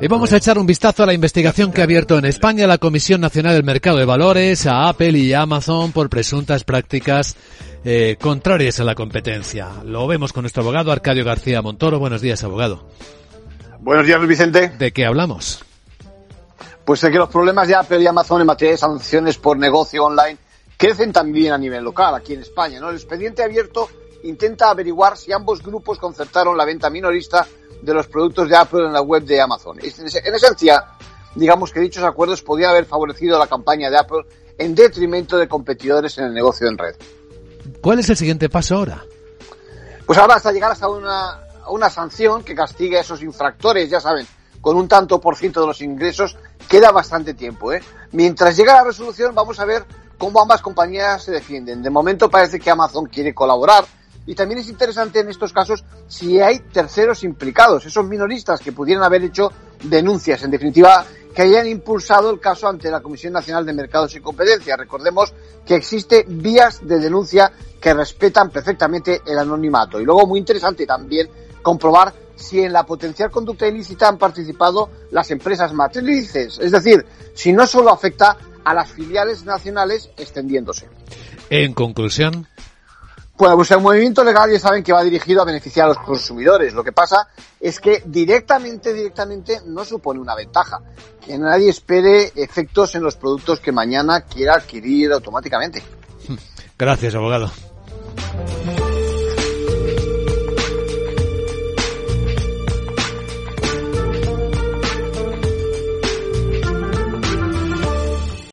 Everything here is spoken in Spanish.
Y vamos a echar un vistazo a la investigación que ha abierto en España la Comisión Nacional del Mercado de Valores, a Apple y Amazon por presuntas prácticas eh, contrarias a la competencia. Lo vemos con nuestro abogado Arcadio García Montoro. Buenos días, abogado. Buenos días, Luis Vicente. ¿De qué hablamos? Pues de que los problemas de Apple y Amazon en materia de sanciones por negocio online crecen también a nivel local, aquí en España. ¿no? El expediente abierto intenta averiguar si ambos grupos concertaron la venta minorista de los productos de Apple en la web de Amazon. En esencia, digamos que dichos acuerdos podían haber favorecido la campaña de Apple en detrimento de competidores en el negocio en red. ¿Cuál es el siguiente paso ahora? Pues ahora hasta llegar hasta una, una sanción que castigue a esos infractores, ya saben, con un tanto por ciento de los ingresos, queda bastante tiempo. ¿eh? Mientras llega la resolución, vamos a ver cómo ambas compañías se defienden. De momento parece que Amazon quiere colaborar, y también es interesante en estos casos si hay terceros implicados, esos minoristas que pudieran haber hecho denuncias, en definitiva, que hayan impulsado el caso ante la Comisión Nacional de Mercados y Competencia. Recordemos que existe vías de denuncia que respetan perfectamente el anonimato. Y luego, muy interesante también comprobar si en la potencial conducta ilícita han participado las empresas matrices, es decir, si no solo afecta a las filiales nacionales extendiéndose. En conclusión, pues el movimiento legal ya saben que va dirigido a beneficiar a los consumidores. Lo que pasa es que directamente, directamente no supone una ventaja. Que nadie espere efectos en los productos que mañana quiera adquirir automáticamente. Gracias, abogado.